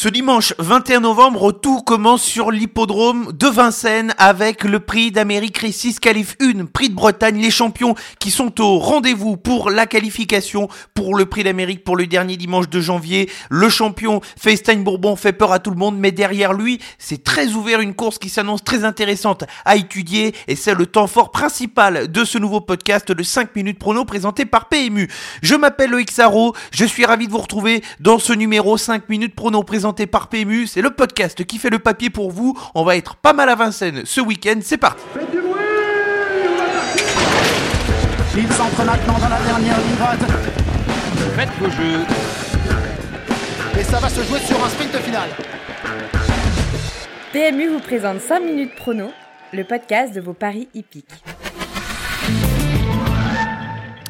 Ce dimanche 21 novembre, tout commence sur l'hippodrome de Vincennes avec le prix d'Amérique Récis Qualif 1, prix de Bretagne, les champions qui sont au rendez-vous pour la qualification pour le prix d'Amérique pour le dernier dimanche de janvier. Le champion FaceTime Bourbon fait peur à tout le monde, mais derrière lui, c'est très ouvert, une course qui s'annonce très intéressante à étudier et c'est le temps fort principal de ce nouveau podcast de 5 minutes prono présenté par PMU. Je m'appelle Loïc Sarro, je suis ravi de vous retrouver dans ce numéro 5 minutes prono présenté par PMU. C'est le podcast qui fait le papier pour vous. On va être pas mal à Vincennes ce week-end. C'est parti. Faites du bruit Il s'entre maintenant dans la dernière ligne droite. Faites vos jeux. Et ça va se jouer sur un sprint final. PMU vous présente 5 minutes prono, le podcast de vos paris hippiques.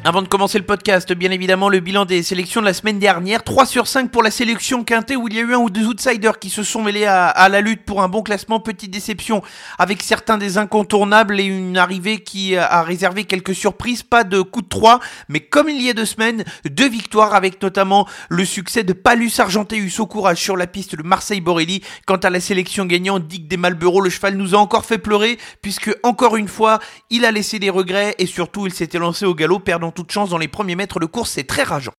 Avant de commencer le podcast, bien évidemment, le bilan des sélections de la semaine dernière. 3 sur 5 pour la sélection quintée où il y a eu un ou deux outsiders qui se sont mêlés à, la lutte pour un bon classement. Petite déception avec certains des incontournables et une arrivée qui a réservé quelques surprises. Pas de coup de 3, mais comme il y a deux semaines, deux victoires avec notamment le succès de Palus Argenteus au courage sur la piste de Marseille-Borelli. Quant à la sélection gagnante, Dick des le cheval nous a encore fait pleurer puisque encore une fois, il a laissé des regrets et surtout il s'était lancé au galop perdant toute chance dans les premiers mètres de course, c'est très rageant.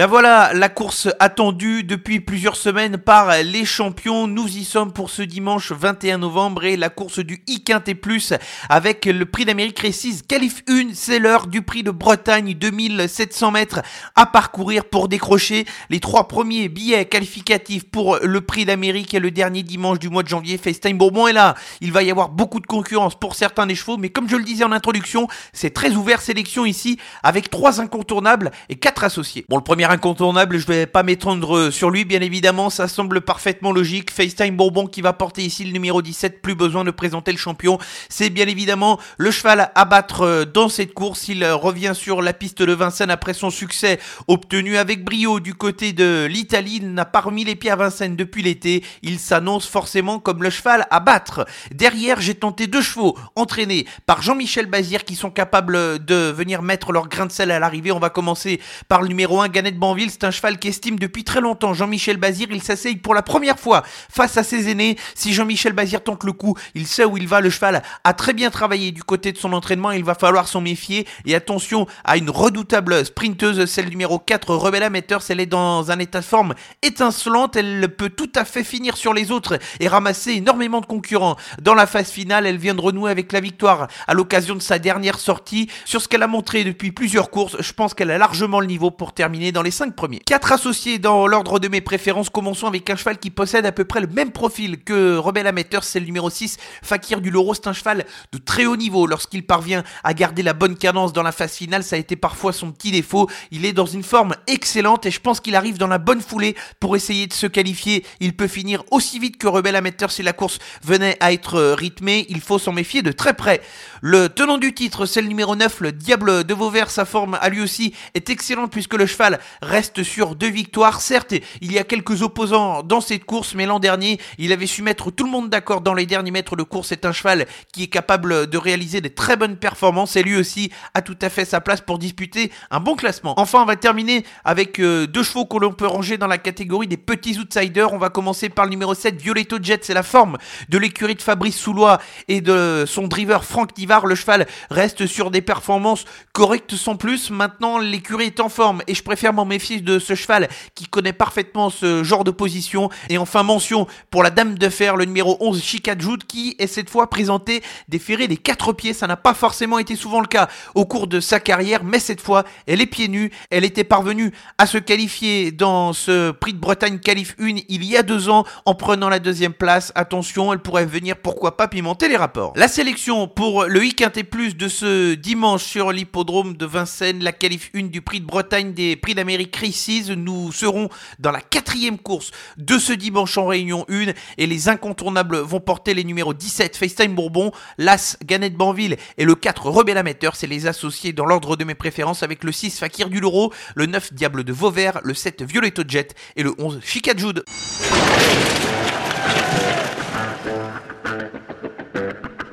La voilà, la course attendue depuis plusieurs semaines par les champions. Nous y sommes pour ce dimanche 21 novembre et la course du I Quintet Plus avec le prix d'Amérique Récise Calif 1. C'est l'heure du prix de Bretagne 2700 mètres à parcourir pour décrocher les trois premiers billets qualificatifs pour le prix d'Amérique et le dernier dimanche du mois de janvier. FaceTime Bourbon est là. Il va y avoir beaucoup de concurrence pour certains des chevaux, mais comme je le disais en introduction, c'est très ouvert sélection ici avec trois incontournables et quatre associés. Bon, le premier incontournable, je vais pas m'étendre sur lui, bien évidemment, ça semble parfaitement logique. FaceTime Bourbon qui va porter ici le numéro 17, plus besoin de présenter le champion. C'est bien évidemment le cheval à battre euh, dans cette course. Il euh, revient sur la piste de Vincennes après son succès obtenu avec brio du côté de l'Italie. Il n'a pas remis les pieds à Vincennes depuis l'été. Il s'annonce forcément comme le cheval à battre. Derrière, j'ai tenté deux chevaux entraînés par Jean-Michel Bazir qui sont capables de venir mettre leur grain de sel à l'arrivée. On va commencer par le numéro 1, Ganet Banville, c'est un cheval qui estime depuis très longtemps Jean-Michel Bazir. Il s'asseye pour la première fois face à ses aînés. Si Jean-Michel Bazir tente le coup, il sait où il va. Le cheval a très bien travaillé du côté de son entraînement. Il va falloir s'en méfier. Et attention à une redoutable sprinteuse, celle numéro 4, Rebella Amateur. Elle est dans un état de forme étincelante. Elle peut tout à fait finir sur les autres et ramasser énormément de concurrents. Dans la phase finale, elle vient de renouer avec la victoire à l'occasion de sa dernière sortie. Sur ce qu'elle a montré depuis plusieurs courses, je pense qu'elle a largement le niveau pour terminer les 5 premiers. Quatre associés dans l'ordre de mes préférences. Commençons avec un cheval qui possède à peu près le même profil que Rebel Amateur, c'est le numéro 6, Fakir du Loro. C'est un cheval de très haut niveau lorsqu'il parvient à garder la bonne cadence dans la phase finale. Ça a été parfois son petit défaut. Il est dans une forme excellente et je pense qu'il arrive dans la bonne foulée pour essayer de se qualifier. Il peut finir aussi vite que Rebel Amateur si la course venait à être rythmée. Il faut s'en méfier de très près. Le tenant du titre, c'est le numéro 9, le Diable de Vauvert. Sa forme à lui aussi est excellente puisque le cheval reste sur deux victoires. Certes, il y a quelques opposants dans cette course, mais l'an dernier, il avait su mettre tout le monde d'accord dans les derniers mètres de course. C'est un cheval qui est capable de réaliser des très bonnes performances et lui aussi a tout à fait sa place pour disputer un bon classement. Enfin, on va terminer avec euh, deux chevaux que l'on peut ranger dans la catégorie des petits outsiders. On va commencer par le numéro 7, Violetto Jet. C'est la forme de l'écurie de Fabrice Soulois et de son driver Franck Tivard. Le cheval reste sur des performances correctes sans plus. Maintenant, l'écurie est en forme et je préfère m'en méfier de ce cheval qui connaît parfaitement ce genre de position. Et enfin, mention pour la dame de fer, le numéro 11, Chikajoud, qui est cette fois présenté des ferrés des quatre pieds. Ça n'a pas forcément été souvent le cas au cours de sa carrière, mais cette fois, elle est pieds nus. Elle était parvenue à se qualifier dans ce prix de Bretagne Qualif 1 il y a deux ans en prenant la deuxième place. Attention, elle pourrait venir, pourquoi pas, pimenter les rapports. La sélection pour le I Plus de ce dimanche sur l'hippodrome de Vincennes, la Qualif 1 du prix de Bretagne des prix d'Amérique Crisis. Nous serons dans la quatrième course de ce dimanche en Réunion 1 et les incontournables vont porter les numéros 17 FaceTime Bourbon, l'As Ganette Banville et le 4 Rebelle Amateur. C'est les associés dans l'ordre de mes préférences avec le 6 Fakir du Loro, le 9 Diable de Vauvert, le 7 Violetto Jet et le 11 Jude.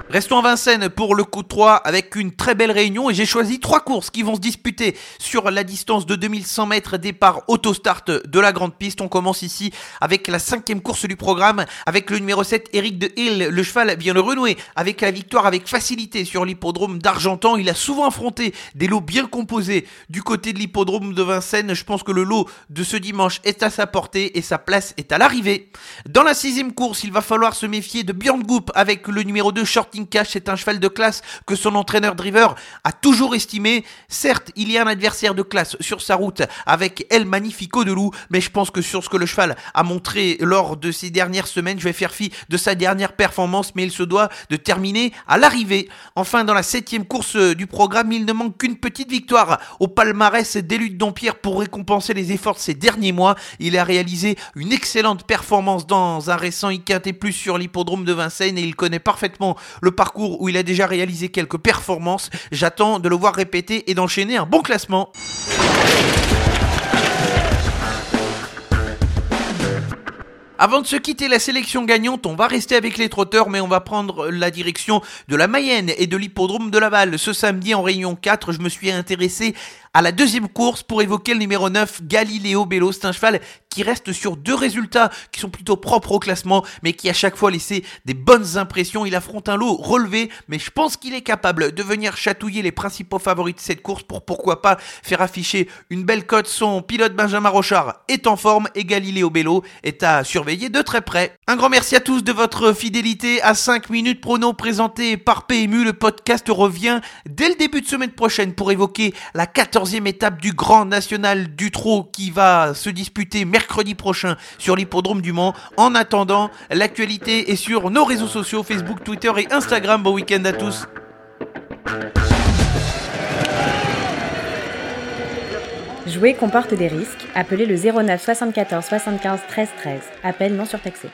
Restons à Vincennes pour le coup 3 avec une très belle réunion et j'ai choisi trois courses qui vont se disputer sur la distance de 2100 mètres départ autostart de la grande piste. On commence ici avec la cinquième course du programme avec le numéro 7 Eric de Hill. Le cheval vient le renouer avec la victoire avec facilité sur l'hippodrome d'Argentan. Il a souvent affronté des lots bien composés du côté de l'hippodrome de Vincennes. Je pense que le lot de ce dimanche est à sa portée et sa place est à l'arrivée. Dans la sixième course, il va falloir se méfier de Björn Goop avec le numéro 2 Cash, c'est un cheval de classe que son entraîneur driver a toujours estimé. Certes, il y a un adversaire de classe sur sa route avec El Magnifico de Loup, mais je pense que sur ce que le cheval a montré lors de ces dernières semaines, je vais faire fi de sa dernière performance, mais il se doit de terminer à l'arrivée. Enfin, dans la septième course du programme, il ne manque qu'une petite victoire au palmarès d'Élude Dompierre pour récompenser les efforts de ces derniers mois. Il a réalisé une excellente performance dans un récent IQT Plus sur l'hippodrome de Vincennes et il connaît parfaitement le parcours où il a déjà réalisé quelques performances. J'attends de le voir répéter et d'enchaîner un bon classement. Avant de se quitter la sélection gagnante, on va rester avec les trotteurs, mais on va prendre la direction de la Mayenne et de l'hippodrome de Laval. Ce samedi en réunion 4, je me suis intéressé à la deuxième course pour évoquer le numéro 9, Galileo Bello. C'est un cheval qui reste sur deux résultats qui sont plutôt propres au classement, mais qui à chaque fois laissé des bonnes impressions. Il affronte un lot relevé, mais je pense qu'il est capable de venir chatouiller les principaux favoris de cette course pour pourquoi pas faire afficher une belle cote. Son pilote Benjamin Rochard est en forme et Galileo Bello est à surveiller de très près. Un grand merci à tous de votre fidélité à 5 minutes prono présenté par PMU. Le podcast revient dès le début de semaine prochaine pour évoquer la 14e étape du Grand National du Trot qui va se disputer mercredi mercredi prochain sur l'hippodrome du Mans. En attendant, l'actualité est sur nos réseaux sociaux, Facebook, Twitter et Instagram. Bon week-end à tous. Jouer comporte des risques. Appelez le 09 74 75 13 13. Appel non surtaxé.